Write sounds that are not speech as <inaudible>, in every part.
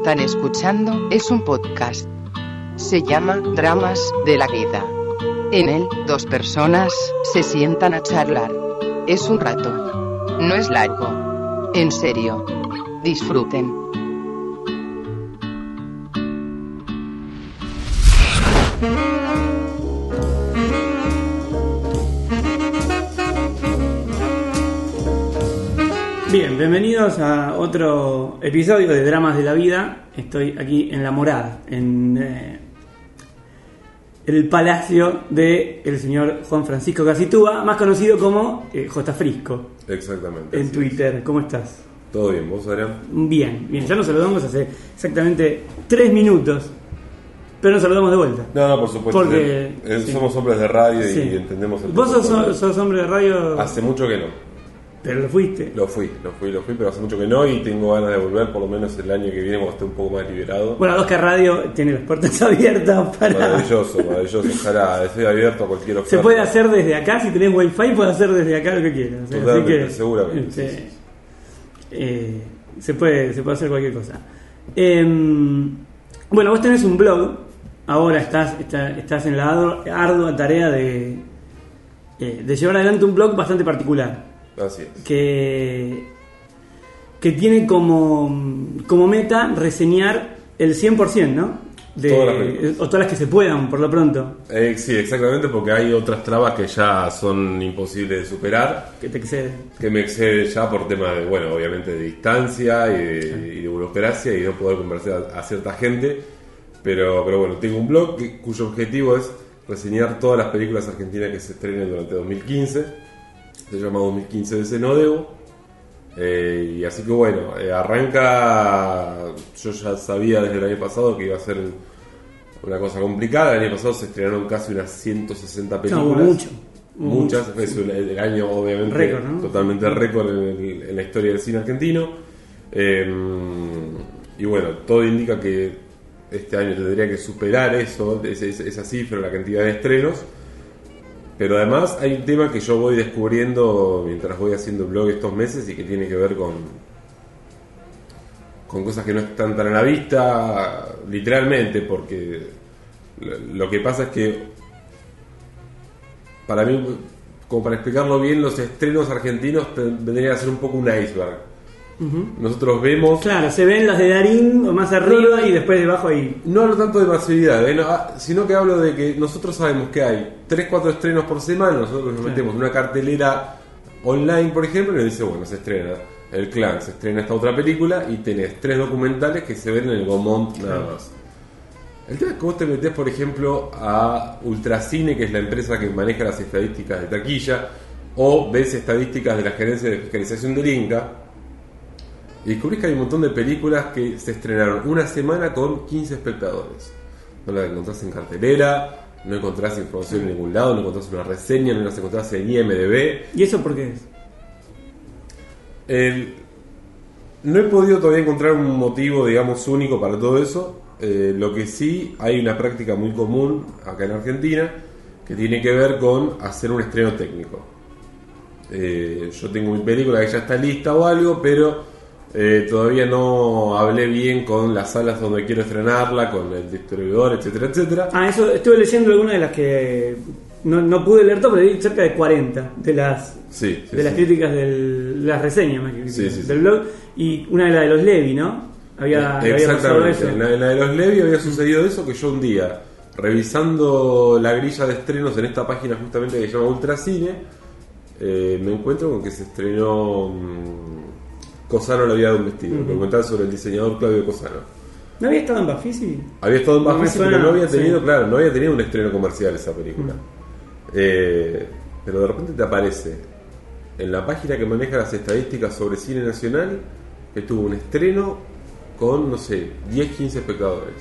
están escuchando es un podcast. Se llama Dramas de la Vida. En él, dos personas se sientan a charlar. Es un rato. No es largo. En serio. Disfruten. Bienvenidos a otro episodio de Dramas de la Vida. Estoy aquí en La Morada, en eh, el palacio del el señor Juan Francisco Casitúa, más conocido como eh, J. Frisco Exactamente. en Twitter. ¿Cómo estás? es. Todo bien, vos, Adrián. Bien, bien, ya nos saludamos hace exactamente tres minutos, pero nos saludamos de vuelta. No, no, por supuesto. Porque- Eh, sí. Somos hombres de radio y entendemos el Vos sos, sos hombre de radio, Hace mucho que no. Pero lo fuiste. Lo fui, lo fui, lo fui, pero hace mucho que no y tengo ganas de volver por lo menos el año que viene cuando esté un poco más liberado. Bueno, Oscar Radio tiene las puertas <laughs> abiertas para... Maravilloso, maravilloso. Ojalá, estoy abierto a cualquier oferta. Se puede hacer desde acá, si tenés wifi puedes hacer desde acá lo que quieras. O sea, Totalmente, así que, seguramente, sí, sí. eh, se, puede, se puede hacer cualquier cosa. Em, bueno, vos tenés un blog, ahora estás, está- estás en la ardua, ardua tarea de, eh, de llevar adelante un blog bastante particular, Así es. que, que tiene como, como meta reseñar el 100%, ¿no? De, Todas o todas las que se puedan, por lo pronto. Eh, sí, exactamente, porque hay otras trabas que ya son imposibles de superar, Que te excede. que me exceden ya por tema de, bueno, obviamente de distancia y de, y de burocracia y no poder conversar a, a cierta gente. Pero, pero bueno, tengo un blog que- cuyo objetivo es reseñar todas las películas argentinas que se estrenen durante 2015. Se llama 2015 de Cenodebo. Eh, y así que bueno, eh, arranca. Yo ya sabía desde el año pasado que iba a ser una cosa complicada. El año pasado se estrenaron casi unas 160 películas. No, mucho. Muchas, es el, el año obviamente Récord, ¿no? totalmente récord en, el- en la historia del cine argentino. Eh, y bueno, todo indica que este año tendría que superar eso, esa- esa cifra, la cantidad de estrenos. Pero además hay un tema que yo voy descubriendo mientras voy haciendo blog estos meses y que tiene que ver con, con cosas que no están tan a la vista, literalmente, porque lo, que pasa es que para mí, como para explicarlo bien, los estrenos argentinos vendrían a ser un poco un iceberg. Nosotros vemos Claro, se ven las de Darín o más arriba y después debajo ahí. No hablo tanto de masividad, ¿eh? No, ah, sino que hablo de que nosotros sabemos que hay 3-4 estrenos por semana, nosotros nos Claro. metemos en una cartelera online, por ejemplo, y nos dice, bueno, se estrena El Clan, se estrena esta otra película y tenés tres documentales que se ven en el Gomont nada más. El tema es que vos te metés, por ejemplo, a Ultracine, que es la empresa que maneja las estadísticas de taquilla, o ves estadísticas de la Gerencia de Fiscalización del Inca, y descubrís que hay un montón de películas que se estrenaron una semana con 15 espectadores. No las encontrás en cartelera, no encontrás información en ningún lado, no encontrás una reseña, no las encontrás en IMDB. ¿Y eso por qué es? El- no he podido todavía encontrar un motivo, digamos, único para todo eso. Eh, lo que sí hay una práctica muy común acá en Argentina que tiene que ver con hacer un estreno técnico. Eh, yo tengo mi película que ya está lista o algo, pero eh, todavía no hablé bien con las salas donde quiero estrenarla, con el distribuidor, etcétera, etcétera. Ah, eso estuve leyendo algunas de las que no, no pude leer todo, pero hay cerca de 40 de las Sí, sí, de las sí. críticas del, de las reseñas más que del blog y una de la de los Levi, ¿no? Había, había Exactamente. eso. En la, en la de los Levi había sucedido eso que yo un día, revisando la grilla de estrenos en esta página justamente que se llama Ultracine, eh, me encuentro con que se estrenó mm, Cosano le había dado un vestido. Un documental sobre el diseñador Claudio Cosano. ¿No había estado en Bafisi? Había estado en Bafisi, pero no había tenido, sí. claro, no había tenido un estreno comercial esa película. Eh, pero de repente te aparece en la página que maneja las estadísticas sobre cine nacional que tuvo un estreno con, no sé, 10, 15 espectadores.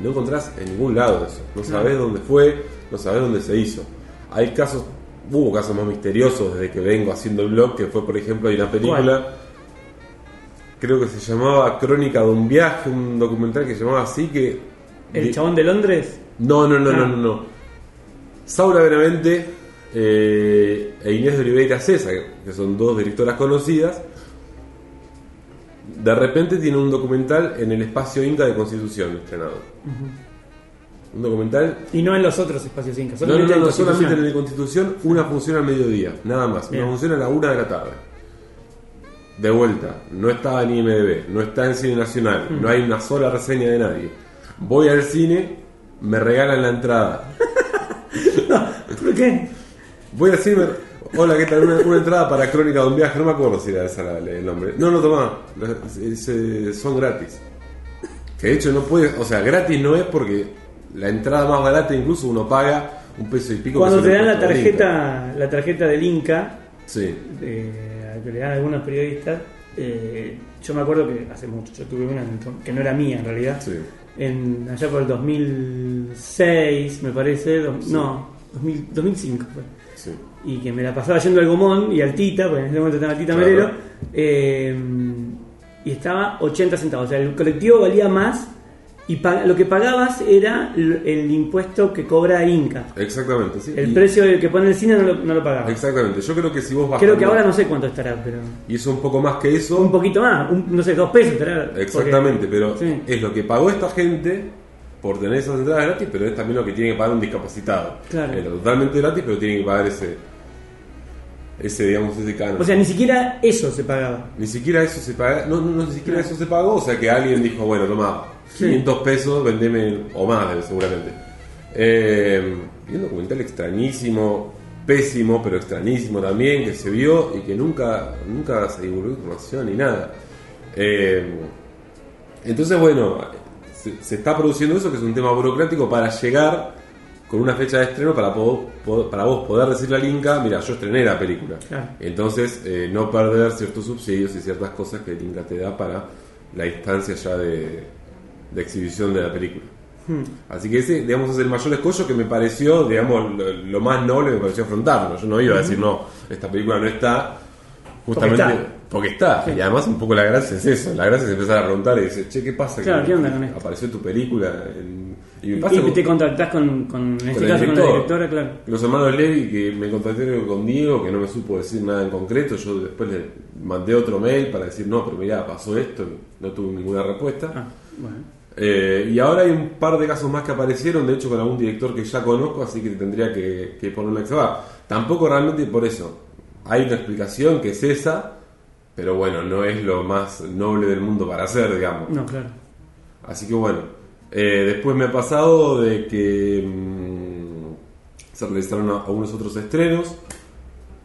No encontrás en ningún lado eso. No sabés dónde fue, no sabés dónde se hizo. Hay casos, hubo casos más misteriosos desde que vengo haciendo el blog, que fue, por ejemplo, hay una película creo que se llamaba Crónica de un viaje, un documental que se llamaba así que... ¿El de- chabón de Londres? No, no, no, no, Ah. no, no. Saura Benavente eh, e Inés de Oliveira César, que son dos directoras conocidas, de repente tiene un documental en el espacio Inca de Constitución estrenado. Un documental... Y no en los otros espacios incas. No, no, solamente no, en no, solamente en el de Constitución, una función al mediodía, nada más. Bien. Una función a la una de la tarde. De vuelta, no está en IMDB, no está en Cine Nacional, Mm. no hay una sola reseña de nadie. Voy al cine, me regalan la entrada. <laughs> ¿Por qué? Voy al cine, hola, ¿qué tal? Una, una entrada para Crónica de un viaje, no me acuerdo si era esa el nombre. No, no, toma, son gratis. Que de hecho no puede, o sea, gratis no es porque la entrada más barata incluso uno paga un peso y pico. Cuando te dan la tarjeta, la tarjeta del Inca, Sí. eh, que le dan algunos periodistas, eh, yo me acuerdo que hace mucho, yo tuve una que no era mía en realidad, Sí. en, allá por el 2006 me parece, do- no, 2000 2005 fue. Sí. y que me la pasaba yendo al Gomón y al Tita, porque en ese momento estaba Tita Claro. Merelo, eh, y estaba 80 centavos. O sea, el colectivo valía más y lo que pagabas era el, impuesto que cobra Inca. Exactamente, sí. El Y- precio que pone el cine no lo, no lo pagabas. Exactamente. Yo creo que si vos vas Creo que ahora no sé cuánto estará, pero Y eso un poco más que eso. un poquito más, un- no sé, dos pesos estará. porque- Exactamente, pero Sí. es lo que pagó esta gente por tener esas entradas gratis, pero es también lo que tiene que pagar un discapacitado. Claro. Era totalmente gratis, pero tiene que pagar ese, ese digamos, ese canon. O sea, ni siquiera eso se pagaba. ni siquiera eso se paga, no, no, no, ni siquiera eso se pagó, o sea que alguien dijo, bueno, toma. 500 pesos, vendeme, o más seguramente. Eh, y un documental extrañísimo, pésimo, pero extrañísimo también, que se vio y que nunca, nunca se divulgó información ni nada. Eh, entonces, bueno, se, se está produciendo eso, que es un tema burocrático para llegar con una fecha de estreno para, po- po- para vos poder decirle al Inca, mira, yo estrené la película. Claro. Entonces, eh, no perder ciertos subsidios y ciertas cosas que el Inca te da para la instancia ya de, de exhibición de la película. Hmm. Así que ese, digamos, es el mayor escollo que me pareció, digamos, lo, lo más noble me pareció afrontarlo. Yo no iba a decir, no, esta película no está, justamente Porque porque está. Y además un poco la gracia es eso, la gracia es empezar a preguntar y decir, che, ¿qué pasa? Claro, Que ¿qué onda con esto? Apareció tu película. en- y me pasa y con- te contactás con, con, en este el caso, con la director. directora, claro. Los hermanos Levi que me contactaron con Diego, que no me supo decir nada en concreto, yo después le mandé otro mail para decir, no, pero mirá, pasó esto, no tuve ninguna respuesta. Ah, bueno. Eh, y ahora hay un par de casos más que aparecieron, de hecho con algún director que ya conozco, así que tendría que, que ponerme a excavar. Tampoco realmente por eso. Hay una explicación que es esa, pero bueno, no es lo más noble del mundo para hacer, digamos. No, claro. Así que bueno, eh, después me ha pasado de que mm, se realizaron algunos otros estrenos.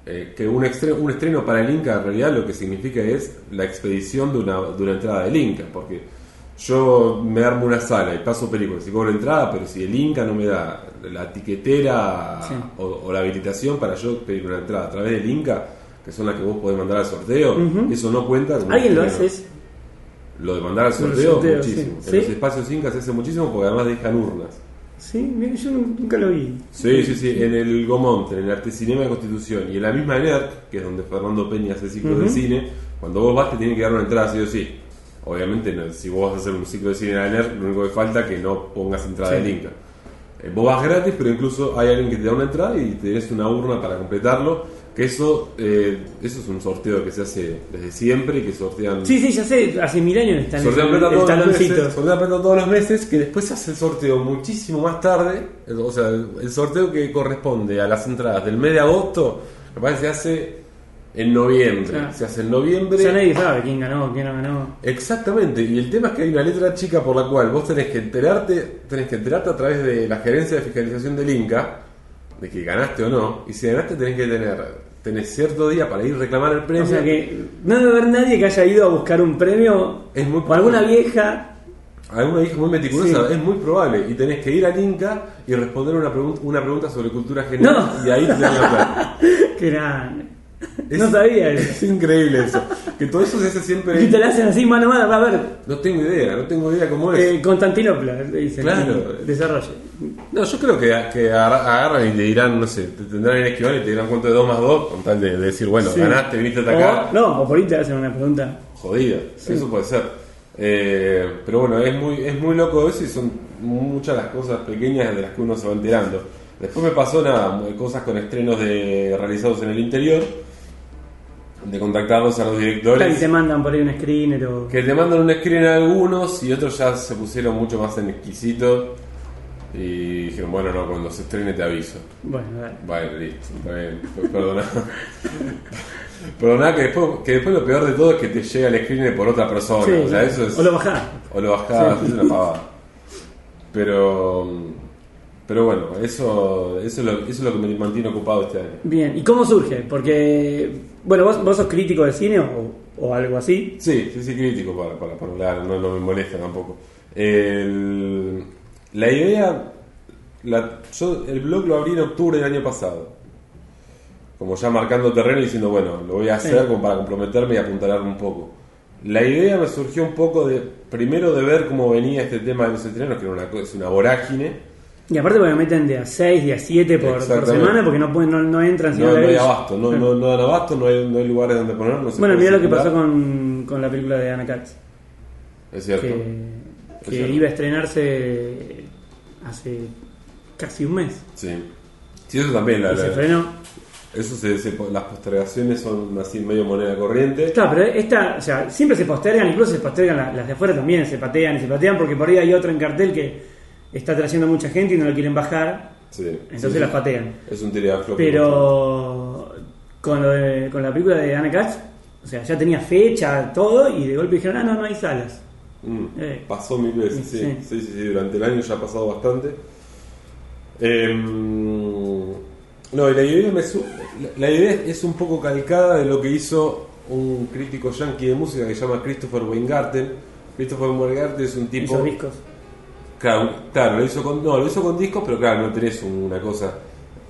eh, que un estreno, un estreno para el Inca en realidad lo que significa es la expedición de una, de una entrada del Inca, porque yo me armo una sala y paso películas y cobro entrada, pero si el Inca no me da la tiquetera Sí. o, o la habilitación para yo pedir una entrada a través del Inca, que son las que vos podés mandar al sorteo, eso no cuenta. como ¿Alguien lo hace? Lo de mandar al sorteo, sorteo, muchísimo. sí. En los espacios incas se hace muchísimo porque además dejan urnas. Sí, mira, yo nunca lo vi. Sí, sí, sí. En el Gomont, en el Arte Cinema de Constitución y en la misma NERC, que es donde Fernando Peña hace ciclo de cine, cuando vos vas te tienen que dar una entrada sí o sí. Obviamente, no, si vos vas a hacer un ciclo de cine NERC, lo único que falta es que no pongas entrada Sí. del Inca. Eh, vos vas gratis, pero incluso hay alguien que te da una entrada y tenés una urna para completarlo. Que eso, eh, eso es un sorteo que se hace desde siempre y que sortean Sí, sí, ya sé, hace mil años está en Sortean el, plata el todos los taloncito. meses, sortean plata todos los meses, que después se hace el sorteo muchísimo más tarde, o sea, el el sorteo que corresponde a las entradas del mes de agosto, capaz que se hace en noviembre, Claro. se hace en noviembre. Ya nadie sabe quién ganó, quién no ganó. Exactamente, y el tema es que hay una letra chica por la cual vos tenés que enterarte, tenés que enterarte a través de la gerencia de fiscalización del Inca, de que ganaste o no, y si ganaste tenés que tener tenés cierto día para ir a reclamar el premio. O sea que no debe haber nadie que haya ido a buscar un premio Es muy o alguna vieja. Alguna hija muy meticulosa, Sí. es muy probable. Y tenés que ir al Inca y responder una, pregun- una pregunta sobre cultura general. No. Y ahí te dan la plata. <laughs> Que grande. Es- No sabía eso. Es increíble eso. Que todo eso se hace Y siempre. te la hacen así mano a mano. Va a ver, No tengo idea, no tengo idea cómo es. eh, Constantinopla, le dicen. Claro. Desarrolle. No, yo creo que, que agar- agarran y te dirán, no sé, te tendrán en esquivar y te dirán cuánto de 2 más 2, con tal de, de decir, bueno, Sí. ganaste, viniste a atacar. O, no, o por ahí te hacen una pregunta. Jodida, eso puede ser. Eh, pero bueno, es muy, es muy loco eso y son muchas las cosas pequeñas de las que uno se va enterando. Después me pasó nada, cosas con estrenos de, realizados en el interior, de contactarlos a los Claro, y directores. te mandan por ahí un screener o. Que te mandan un screen a algunos y otros ya se pusieron mucho más en exquisitos. Y dijeron, bueno, no, cuando se estrene te aviso. Bueno, dale. Vale, listo, está bien, pues perdona. <laughs> Perdona que después, que después lo peor de todo es que te llega el screener por otra persona. Sí, o sea, eso es. O lo bajás. o lo bajás, Sí. es una pavada. Pero. Pero bueno, eso, eso, es lo, eso es lo que me mantiene ocupado este año. Bien, ¿y cómo surge? Porque, bueno, vos, vos sos crítico de cine o, o algo así. Sí, sí, sí, crítico para, para, para hablar, no, no me molesta tampoco. El- la idea, la, yo el blog lo abrí en octubre del año pasado. Como ya marcando terreno y diciendo, bueno, lo voy a hacer Sí. como para comprometerme y apuntalar un poco. La idea me surgió un poco de, primero de ver cómo venía este tema de los estrenos, que era una, es una vorágine. Y aparte porque me meten de a 6, de a 7 por, por semana porque no, pueden, no, no entran No, no hay abasto, no, no, no dan abasto, no hay, no hay lugares donde poner. No se Bueno, mira lo que pasó con, con la película de Anna Katz, Es cierto. que, Es que cierto. iba a estrenarse hace casi un mes. Sí. Sí, eso también. La, Y se frenó. Eso se, se- las postergaciones son así medio moneda corriente. Claro, pero esta, o sea, siempre se postergan, incluso se postergan la- las de afuera también, se patean y se patean porque por ahí hay otra en cartel que está trayendo mucha gente y no lo quieren bajar, Sí, entonces sí, las sí. patean. Es un. Pero con, lo de- con la película de Anna Katz, o sea, ya tenía fecha, todo, y de golpe dijeron, ah, no, no hay salas. Mm, Eh. Pasó mil veces, sí. Sí. Sí. sí, Durante el año ya ha pasado bastante. Em, no, y la idea, me su- la, la idea es un poco calcada de lo que hizo un crítico yankee de música que se llama Christopher Weingarten. Christopher Weingarten es un tipo. Hizo discos. Claro, claro, lo hizo con, no, lo hizo con discos, pero claro, no tenés una cosa,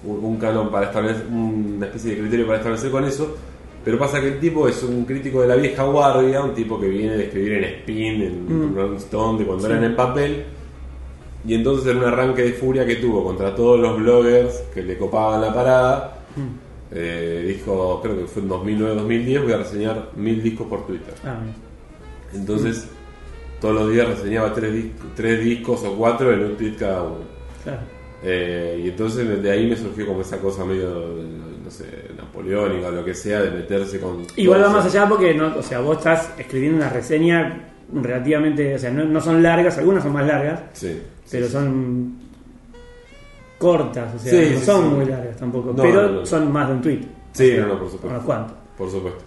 un, un canon para establecer, una especie de criterio para establecer con eso. Pero pasa que el tipo es un crítico de la vieja guardia, un tipo que viene de escribir en Spin, en Mm. Rolling Stone, de cuando Sí. eran en papel. Y entonces en un arranque de furia que tuvo contra todos los bloggers que le copaban la parada, Mm. eh, dijo, creo que fue en 2009-2010, voy a reseñar mil discos por Twitter. Ah. Entonces, todos los días reseñaba tres, dis- tres discos o cuatro en un tweet cada uno. claro. Eh, y entonces de ahí me surgió como esa cosa medio, no sé, napoleónica o lo que sea, de meterse con... Igual va más allá porque no, o sea, vos estás escribiendo una reseña relativamente, o sea, no, no son largas, algunas son más largas, Sí. pero sí, son cortas, o sea, no son muy largas tampoco, No, pero no. son más de un tweet. Sí, O sea, no, no, por supuesto. Unos cuantos. Por supuesto.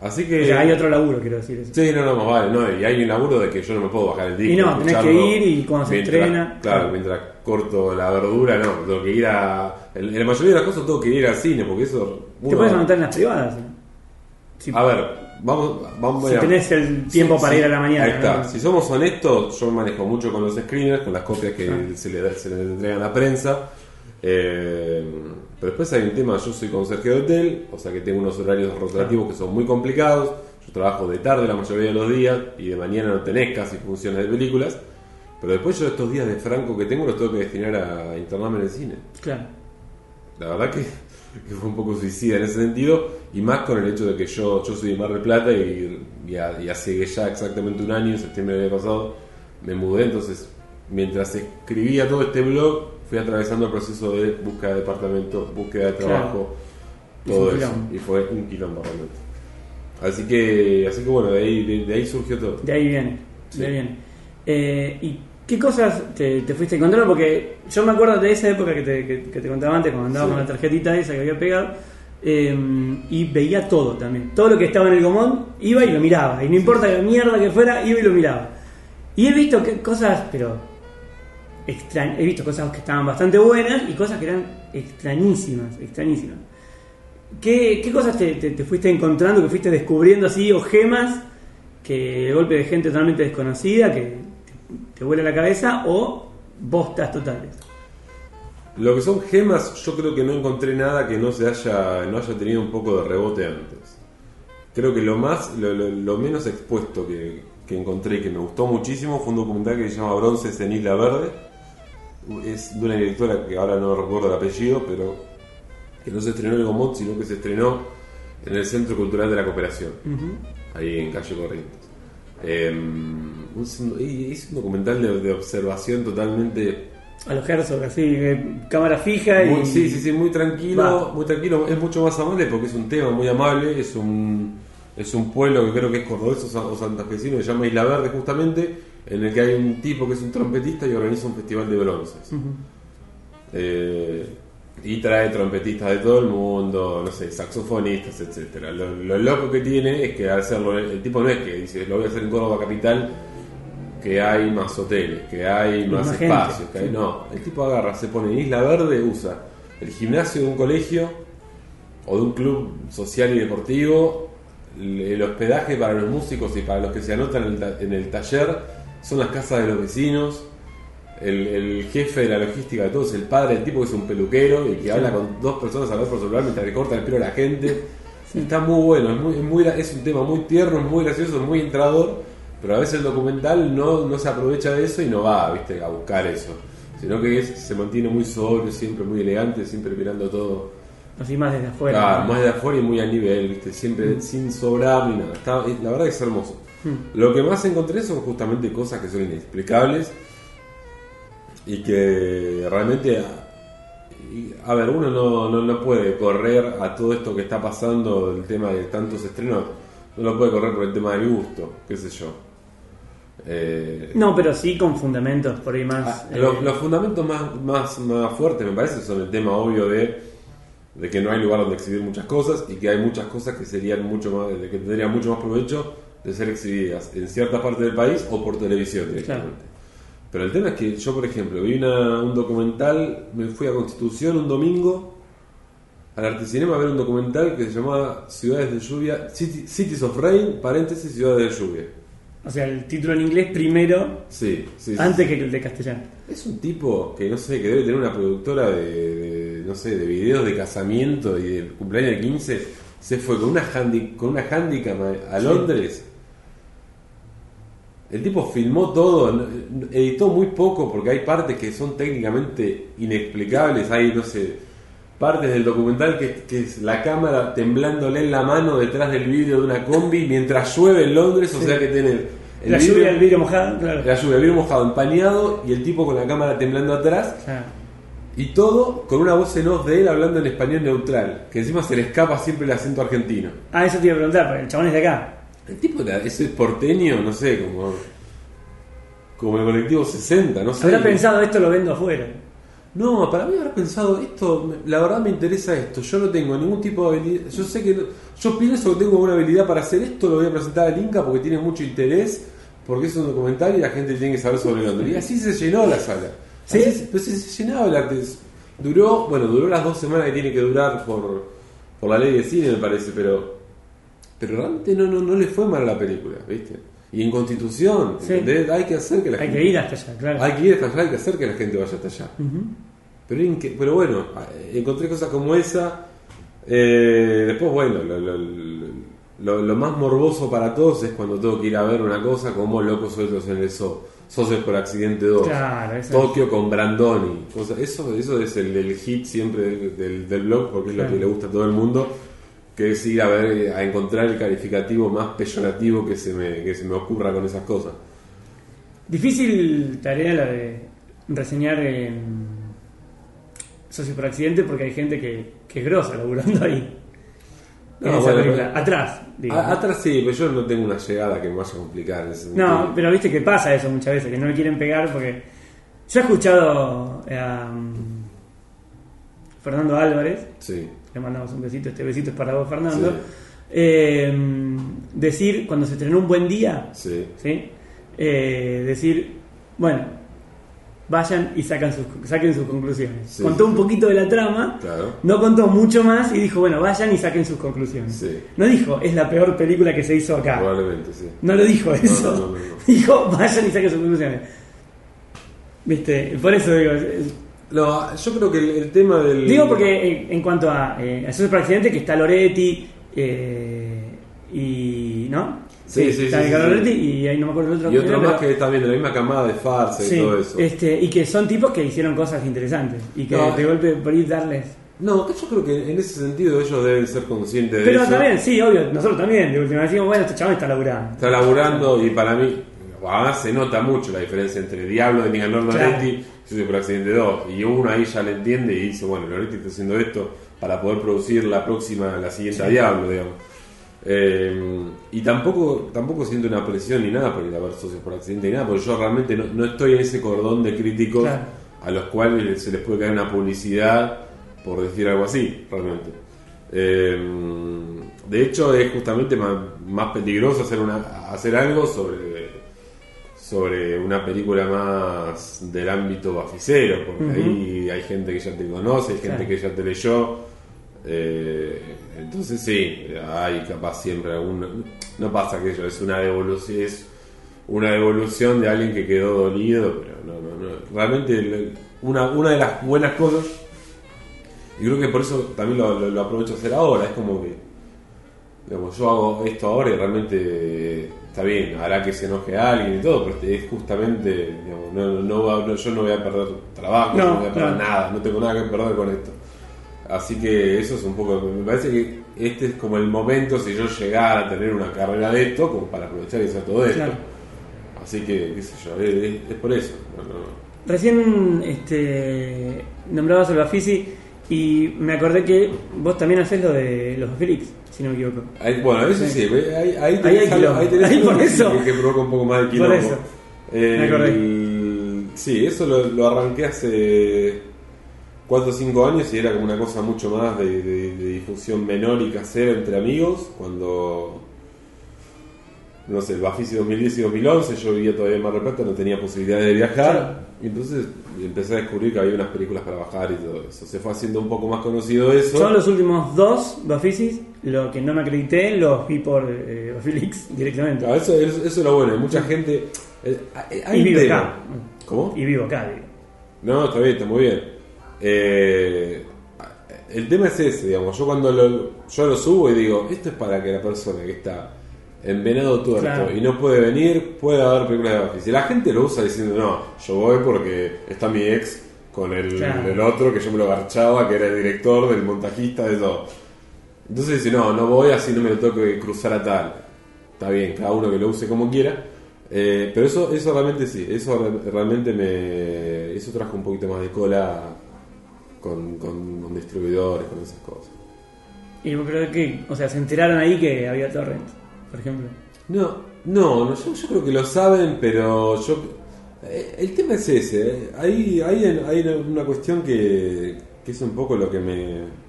Así que... O sea, hay otro laburo, quiero decir eso. Sí, no, no, más vale, no, y hay un laburo de que yo no me puedo bajar el disco. Y no, tenés que ir y cuando se mientras- estrena- Claro, mientras corto la verdura, no, tengo que ir a. En la mayoría de las cosas tengo que ir al cine, porque eso. Te puedes anotar en las privadas. ¿no? Si, A ver, vamos, vamos si a- tenés el tiempo Sí, para sí, ir a la mañana. Ahí está. ¿no? Si somos honestos, yo manejo mucho con los screeners, con las copias que Ah. se, le, se le entregan a prensa. Eh, pero después hay un tema, yo soy conserje de hotel, o sea que tengo unos horarios rotativos que son muy complicados. Yo trabajo de tarde la mayoría de los días y de mañana no tenés casi funciones de películas. Pero después yo estos días de franco que tengo los tengo que destinar a internarme en el cine. Claro. La verdad que, que fue un poco suicida en ese sentido, y más con el hecho de que yo, yo soy de Mar del Plata y, y, a- y hace ya exactamente un año, en septiembre del año pasado, me mudé, entonces mientras escribía todo este blog, fui atravesando el proceso de búsqueda de departamento, búsqueda de trabajo, Y todo un eso, quilombo. y fue un quilombo realmente. Así que, así que bueno, de ahí, de, de ahí surgió todo. De ahí viene. Sí. De ahí viene. Eh, ¿Y qué cosas te, te fuiste encontrando? Porque yo me acuerdo de esa época que te, que, que te contaba antes, cuando andaba Sí. con la tarjetita esa que había pegado. eh, y veía todo también. Todo lo que estaba en el gomón iba y lo miraba. Y no importa la mierda que fuera, iba y lo miraba. Y he visto que, cosas, pero. He visto cosas que estaban bastante buenas y cosas que eran extrañísimas. Extrañísimas. ¿qué, qué cosas te, te- te fuiste encontrando, que fuiste descubriendo así, o gemas, que golpe de gente totalmente desconocida, que te, te vuela la cabeza, o bostas totales? Lo que son gemas, yo creo que no encontré nada que no se haya, no haya tenido un poco de rebote antes. Creo que lo más, lo, lo- lo menos expuesto que, que encontré y que me gustó muchísimo fue un documental que se llama Bronces en Isla Verde. Es de una directora que ahora no recuerdo el apellido, pero que no se estrenó en el Gomont, sino que se estrenó en el Centro Cultural de la Cooperación, ahí en Calle Corrientes. Eh, un- y es un documental de, de observación totalmente A los Herzog, así, eh, cámara fija y... muy- sí, sí, sí, muy tranquilo, muy tranquilo, es mucho más amable porque es un tema muy amable, es un es un pueblo que creo que es cordobés o santafesino, que se llama Isla Verde justamente, en el que hay un tipo que es un trompetista y organiza un festival de bronces. Eh, y trae trompetistas de todo el mundo, no sé, saxofonistas, etcétera. Lo, lo loco que tiene es que al hacerlo, el tipo no es que dice, lo voy a hacer en Córdoba capital, que hay más hoteles, que hay más, más gente, espacios, que hay, sí. no, el tipo agarra, se pone en Isla Verde, usa el gimnasio de un colegio o de un club social y deportivo, el el hospedaje para los músicos y para los que se anotan en el, ta- en el taller son las casas de los vecinos, el, el jefe de la logística de todos, el padre del tipo que es un peluquero y que habla con dos personas a la vez por celular mientras le corta el pelo a la gente. Está muy bueno, es, muy, es, muy es un tema muy tierno, es muy gracioso, es muy entrador, pero a veces el documental no, no se aprovecha de eso y no va ¿viste? a buscar eso, sino que es- se mantiene muy sobrio, siempre muy elegante, siempre mirando todo Así más desde afuera. Claro, más de afuera y muy a nivel, ¿viste? siempre sin sobrar ni nada. Está- la verdad que es hermoso. Lo que más encontré son justamente cosas que son inexplicables y que realmente, a ver, uno no, no, no puede correr a todo esto que está pasando, el tema de tantos estrenos, no lo puede correr por el tema del gusto, qué sé yo. Eh, No, pero sí con fundamentos por ahí más. Ah, eh, los, los fundamentos más, más, más fuertes, me parece, son el tema obvio de, de que no hay lugar donde exhibir muchas cosas y que hay muchas cosas que serían mucho más, de que tendrían mucho más provecho de ser exhibidas en cierta parte del país o por televisión directamente. Pero el tema es que yo, por ejemplo, vi una- un documental, me fui a Constitución un domingo al Artecinema a ver un documental que se llamaba Ciudades de Lluvia, City- Cities of Rain, paréntesis, Ciudades de Lluvia. O sea, el título en inglés primero, Sí, antes sí. que el de castellano. Es un tipo que no sé, que debe tener una productora de, de, no sé, de videos de casamiento y del cumpleaños de 15. Se fue con una handi, con una handicap a Londres. El tipo filmó todo, editó muy poco porque hay partes que son técnicamente inexplicables. Hay, no sé, partes del documental que, que es la cámara temblándole en la mano detrás del vidrio de una combi mientras llueve en Londres. O Sí. sea que tener el la vidrio- lluvia, el vidrio mojado, claro. la lluvia, el vidrio mojado, empañado y el tipo con la cámara temblando atrás y todo con una voz en off de él hablando en español neutral, que encima se le escapa siempre el acento argentino. Ah, eso te iba a preguntar, porque el chabón es de acá. El tipo era ese porteño, no sé, como como el colectivo 60, no sé. Habrá pensado esto lo vendo afuera. No, para mí habrá pensado esto, la verdad me interesa esto, yo no tengo ningún tipo de habilidad, yo sé que, no- yo pienso que tengo una habilidad para hacer esto, lo voy a presentar al Inca porque tiene mucho interés, porque es un documental y la gente tiene que saber sobre Londres. Y así se llenó la sala. ¿Sí? Así se- pues se llenaba el arte. Duró, bueno, duró las dos semanas que tiene que durar por, por la ley de cine, me parece, pero, pero realmente no, no, no le fue mal a la película, ¿viste? Y en Constitución, Sí. ¿entendés? Hay que hacer que la Hay gente... que ir hasta allá, claro. Hay que ir hasta allá, hay que hacer que la gente vaya hasta allá. pero, inque- pero bueno, encontré cosas como esa. Eh, después, bueno, lo, lo- lo- lo más morboso para todos es cuando tengo que ir a ver una cosa como Locos Sueltos en el Zoo. Socios por Accidente 2. Claro, Tokio con Brandoni. Cosa, eso, eso es el, el hit siempre del, del- del blog porque es lo Claro. que le gusta a todo el mundo. Que es ir a ver, a encontrar el calificativo más peyorativo que se me, que se me ocurra con esas cosas. Difícil tarea la de reseñar en Socios por Accidente porque hay gente que, que es grosa laburando ahí. En No, esa bueno, película. pero- Atrás, digo. A- atrás sí, pero yo no tengo una llegada que me vaya a complicar. en ese No, pero viste que pasa eso muchas veces, que no le quieren pegar porque. Yo he escuchado a um, Fernando Álvarez, Sí. Le mandamos un besito, este besito es para vos, Fernando, Sí. eh, decir cuando se estrenó un buen día, Sí. ¿sí? Eh, decir, bueno, vayan y sacan sus, saquen sus conclusiones. Sí, contó un poquito de la trama, Claro. no contó mucho más y dijo, bueno, vayan y saquen sus conclusiones. No dijo, es la peor película que se hizo acá. Probablemente, sí. No lo dijo eso. no, no, no. <laughs> Dijo, vayan y saquen sus conclusiones. Viste, por eso digo. No, yo creo que el, el tema del. Digo porque en, en cuanto a eh, por Accidente, que está Loretti eh, y. ¿No? Sí, sí, está sí, Ricardo sí. Loretti y ahí no me acuerdo el otro. Y otro era, más pero- que también de la misma camada de farsa y todo eso. Este, y que son tipos que hicieron cosas interesantes y que No, de eh. golpe por ir darles. No, yo creo que en ese sentido ellos deben ser conscientes de Pero eso. también, sí, obvio, nosotros también, de última decimos, bueno, este chaval está laburando. Está laburando y para mí, además se nota mucho la diferencia entre Diablo de Nicanor Claro. Loretti y Sucio por Accidente 2. Y uno ahí ya le entiende y dice, bueno, Loretti está haciendo esto para poder producir la próxima, la siguiente Diablo, digamos. Eh, y tampoco tampoco siento una presión ni nada por ir a ver socios por accidente ni nada, porque yo realmente no, no estoy en ese cordón de críticos Claro. a los cuales se les puede caer una publicidad por decir algo así, realmente. Eh, de hecho, es justamente más, más peligroso hacer, una, hacer algo sobre, sobre una película más del ámbito baficero, porque ahí hay gente que ya te conoce, hay gente Claro. que ya te leyó. eh, entonces sí, hay capaz siempre algún... No pasa aquello, es una devolución, es una devolución de alguien que quedó dolido, pero no, no, no. Realmente una, una de las buenas cosas, y creo que por eso también lo, lo- lo aprovecho a hacer ahora, es como que digamos, yo hago esto ahora y realmente está bien, hará que se enoje a alguien y todo, pero este es justamente, digamos, no, no va- no- yo no voy a perder trabajo, No, no, voy a perder nada, no tengo nada que perder con esto. Así que eso es un poco, me parece que este es como el momento si yo llegara a tener una carrera de esto, como para aprovechar y hacer todo esto. Claro. Así que, qué sé yo, es, es- por eso. Recién este, nombrabas al Bafisi y me acordé que vos también haces lo de los Felix, si no me equivoco. Ahí- bueno, eso sí, ahí, ahí, ahí Ahí hay quilombo. ahí Ahí por que- eso. Que, provoca un poco más de quilombo. eso. Eh, Me acordé. sí, eso lo, lo arranqué hace 4 o 5 años y era como una cosa mucho más de, de- de difusión menor y casera entre amigos. Cuando, no sé, el Bafisi 2010 y 2011, yo vivía todavía en Mar del Plata, no tenía posibilidades de viajar. Claro. Y entonces empecé a descubrir que había unas películas para bajar y todo eso. Se fue haciendo un poco más conocido eso. Son los últimos dos Bafisis, lo que no me acredité, los vi por eh, Bafilix <laughs> directamente. Ah, eso, eso, eso es lo bueno, mucha gente. eh, hay- y vivo tema. acá. ¿Cómo? Y vivo acá, digo. No, está bien, está muy bien. Eh, el tema es ese, digamos. Yo cuando lo, yo lo subo y digo, esto es para que la persona que está en Venado Tuerto Claro. y no puede venir, pueda ver películas de Buffy. Si la gente lo usa diciendo, no, yo voy porque está mi ex con el, Claro. el otro que yo me lo garchaba, que era el director, del montajista, de todo. Entonces dice, no, no voy así no me lo tengo que cruzar a tal. Está bien, cada uno que lo use como quiera. Eh, pero eso, eso realmente sí, eso re- realmente me. Eso trajo un poquito más de cola con, con, con distribuidores, con esas cosas. Y yo creo que, o sea, se enteraron ahí que había torrent, por ejemplo. No, no, no, yo, yo creo que lo saben, pero yo. eh, El tema es ese, eh. hay, hay, hay una cuestión que, que es un poco lo que me.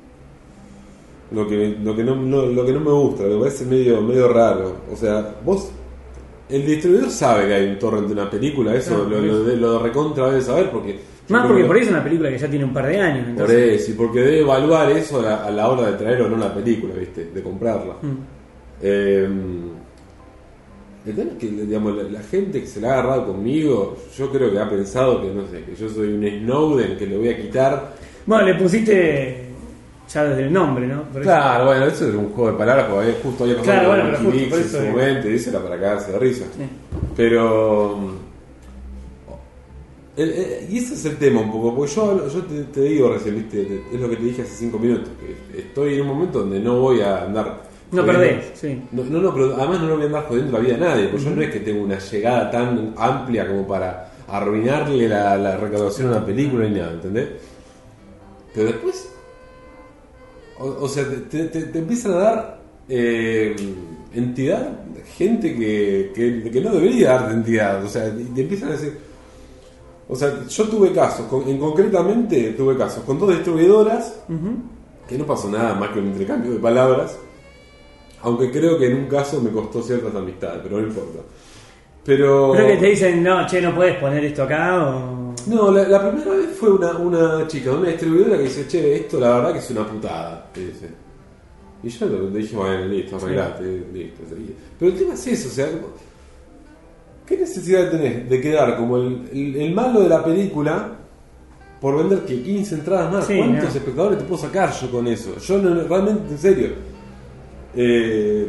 Lo que, lo, que no, no- lo que no me gusta, lo que me parece medio, medio raro. O sea, vos. El distribuidor sabe que hay un torrent de una película, eso lo, por lo, lo recontra debe saber porque. Más porque por ahí es una película que ya tiene un par de años. Por Entonces, eso, y porque debe evaluar eso a la, a la hora de traer o no la película, ¿viste? De comprarla. Mm. Eh, el tema es que digamos, la, la gente que se la ha agarrado conmigo, yo creo que ha pensado que no sé, que yo soy un Snowden que le voy a quitar. Bueno, le pusiste ya desde el nombre, ¿no? Por eso- Claro, bueno, eso es un juego de palabras porque justo había pasado Claro, con bueno, justo Wikileaks en su digo. momento y eso era para cagarse de risa. Sí. Pero. el- el- y ese es el tema un poco, porque yo, yo te, te digo recién, ¿viste? Te- es lo que te dije hace cinco minutos, que estoy en un momento donde no voy a andar. No perdés, sí. No, no, no, pero además no lo voy a andar jodiendo la vida a nadie, porque yo no es que tengo una llegada tan amplia como para arruinarle la, la recaudación a una película ni nada, ¿entendés? Pero después, o, o sea, te, te- te empiezan a dar eh, entidad, gente que, que, que no debería darte entidad, o sea, te empiezan a decir, o sea, yo tuve casos, con- en concretamente tuve casos con dos distribuidoras, Ujú. que no pasó nada más que un intercambio de palabras, aunque creo que en un caso me costó ciertas amistades, pero no importa. Pero... Creo que te dicen, no, che, no puedes poner esto acá o. No, la, la primera vez fue una, una chica, una distribuidora que dice, che, esto la verdad que es una putada. te dice. Y yo le dije, bueno, listo, arreglate, listo. seguí. Pero el tema es eso, o sea, ¿qué necesidad tenés de quedar como el, el- el malo de la película por vender que 15 entradas más? Sí, ¿Cuántos no. espectadores te puedo sacar yo con eso? Yo no, realmente, en serio. Eh,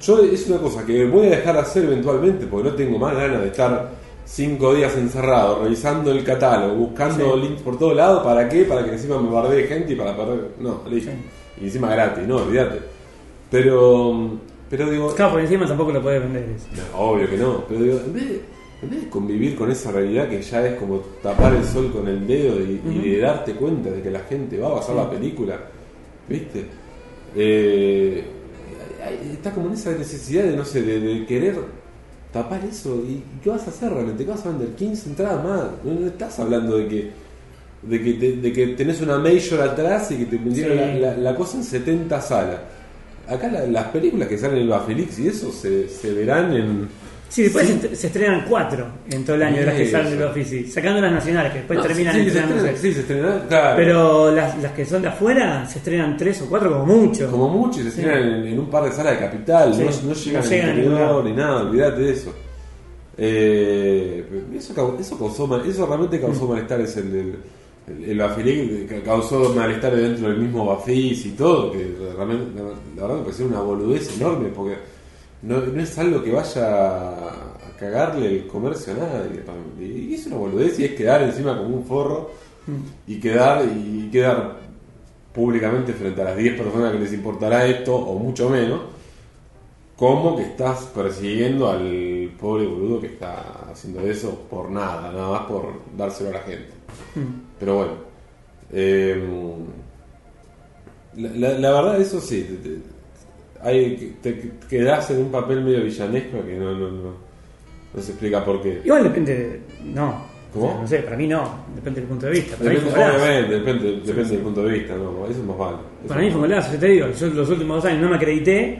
yo es una cosa que voy a dejar hacer eventualmente porque no tengo más ganas de estar cinco días encerrado, revisando el catálogo, buscando Sí. links por todos lados. ¿Para qué? Para que encima me bardee gente y para perder. No, listo. Y encima gratis, no, olvídate. Pero, pero digo, Claro, por encima tampoco lo puedes vender no, obvio que no, pero digo, en vez, de, en vez de convivir con esa realidad que ya es como tapar el sol con el dedo y, y de darte cuenta de que la gente va a pasar la película, ¿viste? Eh, está como en esa necesidad de, no sé, de, de querer tapar eso. ¿Y qué vas a hacer realmente? ¿Qué vas a vender? 15 entradas más. No, estás hablando de que de que, te- de que tenés una major atrás y que te vendieron Sí. la, la- la cosa en 70 salas. Acá la- las películas que salen en Bafelix y eso se, se verán en... Sí, después Sí. Se, est- se estrenan cuatro en todo el año de las que salen del Office, sacando las nacionales, que después No, terminan sí, se estrenándose. estrenan, sí, se estrenan, claro. Pero las, las que son de afuera se estrenan tres o cuatro como mucho. Como mucho y se estrenan en, en un par de salas de capital, no, no llegan No llegan interior ni nada, olvídate de eso. Eh, eso, eso causó eso realmente causó Mm. malestar es el, el, el, que causó malestar dentro del mismo Bafis y todo, que realmente la, la verdad me pareció una boludez enorme porque no, no es algo que vaya a cagarle el comercio a nadie. Y es una boludez y es quedar encima como un forro y quedar y quedar públicamente frente a las 10 personas que les importará esto o mucho menos como que estás persiguiendo al pobre boludo que está haciendo eso por nada, nada más por dárselo a la gente. Pero bueno, eh, la, verdad eso sí, hay, te, quedás en un papel medio villanesco que no, no, no, no se explica por qué. Igual depende. de- No. ¿Cómo? O sea, no sé, para mí no. Depende del punto de vista. Para Depende, mí obviamente, depende, depende del punto de vista, no, eso es más vale. Eso Para mí fue un golazo, yo te digo. Yo los últimos dos años no me acredité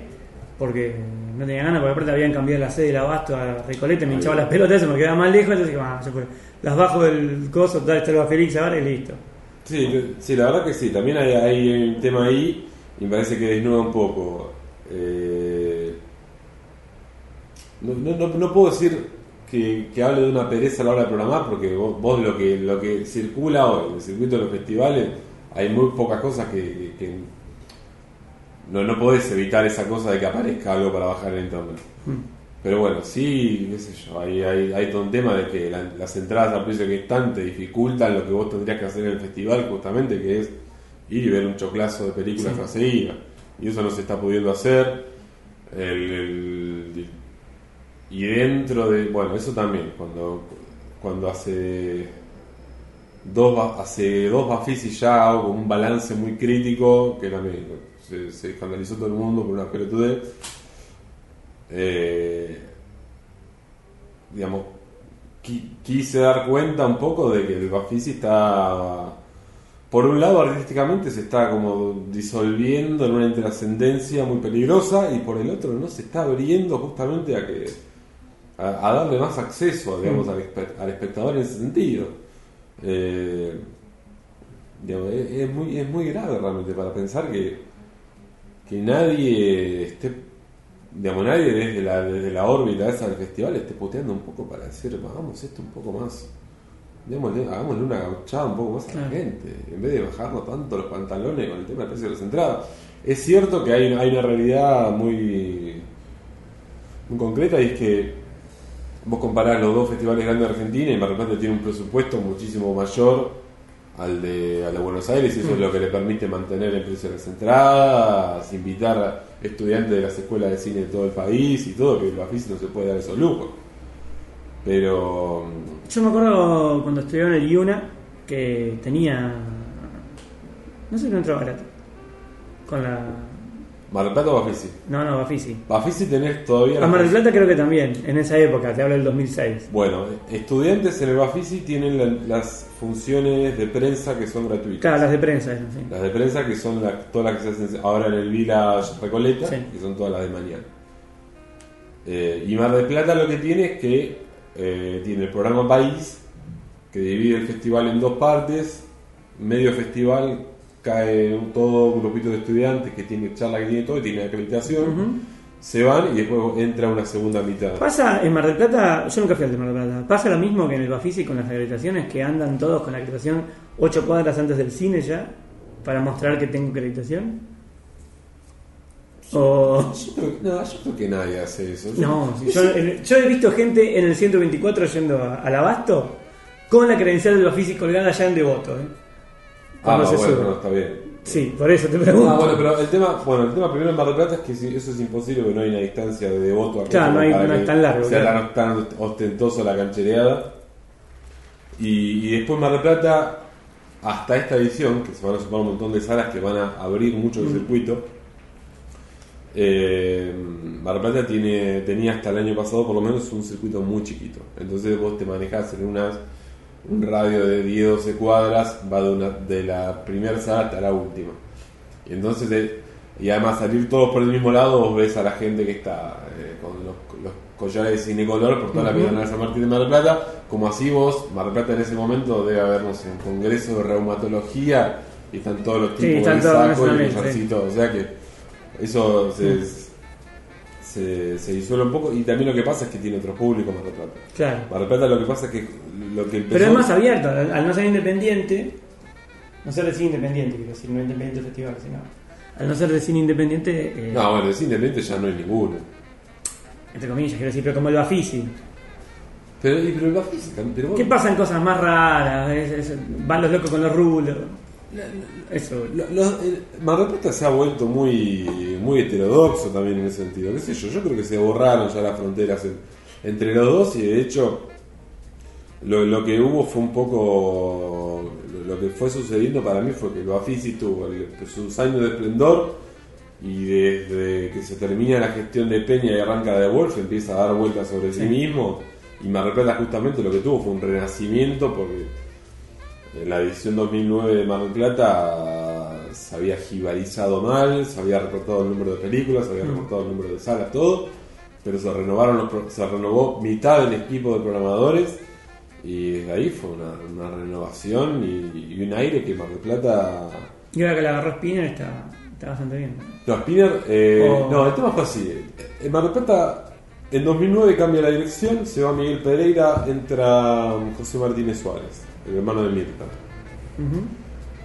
porque no tenía ganas, porque aparte habían cambiado la sede del abasto a Recoleta, me Ahí hinchaba las pelotas, se me quedaba más lejos, entonces dije, "Ah, fue. Las bajo del coso, tal, está el Félix ahora y listo. Sí, sí, la verdad que sí. También hay, hay un tema ahí y me parece que desnuda un poco. Eh, no, no, no- no puedo decir que, que hable de una pereza a la hora de programar porque vos, vos lo que lo que circula hoy en el circuito de los festivales hay muy pocas cosas que, que- que no, no podés evitar esa cosa de que aparezca algo para bajar en internet. Pero bueno, sí, qué sé yo, hay, hay, hay todo un tema de que la- las entradas al precio que están te dificultan lo que vos tendrías que hacer en el festival, justamente, que es ir y ver un choclazo de películas Sí. tras seguida. Y eso no se está pudiendo hacer. El- y dentro de. Bueno, eso también, cuando, cuando hace. Dos, hace dos Bafis ya hago un balance muy crítico, que también se, se escandalizó todo el mundo por una pelotudez eh, digamos, qui- quise dar cuenta un poco de que el Bafisi está, por un lado artísticamente se está como disolviendo en una intrascendencia muy peligrosa y por el otro no se está abriendo justamente a que a, a darle más acceso digamos, al, espe- al espectador en ese sentido. Eh, digamos, es, es muy, es muy grave realmente para pensar que, que nadie esté digamos, nadie desde la, desde la órbita esa del festival esté puteando un poco para decir, hagamos esto un poco más, démosle- hagámosle una gauchada un poco más a la gente, en vez de bajarnos tanto los pantalones con el tema del precio de las entradas. Es cierto que hay, hay una realidad muy, muy concreta y es que vos comparás los dos festivales grandes de Argentina y Mar del Plata tiene un presupuesto muchísimo mayor al de, al de Buenos Aires y eso es lo que le permite mantener el precio de las entradas, invitar estudiantes de las escuelas de cine de todo el país y todo, que el Bafis no se puede dar esos lujos. Pero Yo me acuerdo cuando estudiaba en el IUNA que tenía. No sé si no entraba barato. Con la. Mar del Plata o Bafisi. No, no, Bafisi. Bafisi tenés todavía... A Mar del Plata creo que también, en esa época, te hablo del 2006. Bueno, estudiantes en el Bafisi tienen la- las funciones de prensa que son gratuitas. Claro, las de prensa, eso, sí. Las de prensa que son la- todas las que se hacen ahora en el Village Recoleta, Sí. que son todas las de mañana. Eh, y Mar del Plata lo que tiene es que eh, tiene el programa País, que divide el festival en dos partes. Medio festival cae un, todo un grupito de estudiantes que tiene charla que tiene todo y tiene acreditación. Se van y después entra una segunda mitad. Pasa en Mar del Plata, yo nunca fui al de Mar del Plata, pasa lo mismo que en el Bafisi con las acreditaciones, que andan todos con la acreditación ocho cuadras antes del cine ya, para mostrar que tengo acreditación. O... Yo creo, no, yo creo que nadie hace eso. No, yo, yo he visto gente en el 124 yendo a- al abasto con la credencial del Bafisi colgada ya en devoto. ¿eh? Ah, se bueno, no, está bien. Sí, por eso te pregunto. Ah, bueno, pero el tema, bueno, el tema primero en Mar del Plata es que eso es imposible porque no hay una distancia de devoto acá Claro, no hay- no es tan largo, Sea claro. tan, ostentoso la canchereada. Y, y después Mar del Plata, hasta esta edición, que se van a sumar un montón de salas que van a abrir mucho Mm. el circuito. Eh, Mar Plata tiene, tenía hasta el año pasado por lo menos un circuito muy chiquito. Entonces vos te manejás en unas, un radio de 10-12 cuadras, va de, una, de la primera sala hasta la última. Y entonces, eh, y además salir todos por el mismo lado, vos ves a la gente que está eh, con los, los collares de cinecolor por toda la. Peatonal de San Martín de Mar del Plata, como así vos, Mar del Plata en ese momento debe haber, no sé, un congreso de reumatología y están todos los Sí, tipos en saco y mesa, collarcito, o sea que eso se, se, se disuelve un poco y también lo que pasa es que tiene otro público Mar del Plata. Claro. Mar del Plata lo que pasa es que lo que empezó... Pero es más abierto, al, al no ser independiente, no ser de cine independiente, quiero decir, no independiente festival, sino. Al no ser de cine independiente, eh, No, bueno, es independiente ya no hay ninguno. entre comillas, quiero decir, pero como el Bafisi. Pero, y, pero la física, pero vos- ¿Qué pasan cosas más raras? Es- es- van los locos con los rulos. Eso. Lo- lo- el- Mar se ha vuelto muy, muy heterodoxo también en ese sentido. ¿Qué sé yo? Yo creo que se borraron ya las fronteras en- entre los dos y de hecho lo, lo que hubo fue un poco. Lo, lo que fue sucediendo para mí fue que el Bafisi tuvo el- sus años de esplendor y desde que se termina la gestión de Peña y arranca de Wolf empieza a dar vueltas sobre sí, Sí. mismo. Y Mar justamente lo que tuvo fue un renacimiento porque en la edición 2009 de Mar del Plata se había jibarizado mal, se había recortado el número de películas, se había recortado el número de salas, todo, pero se renovaron los se renovó mitad del equipo de programadores y desde ahí fue una, una renovación y, y un aire que Mar del Plata Y ahora que la agarró Spinner está, está bastante bien. no, Spinner, eh, Oh. no, el tema fue así. En Mar del Plata, en 2009 cambia la dirección, se va Miguel Pereira, entra José Martínez Suárez, el hermano de Mirta.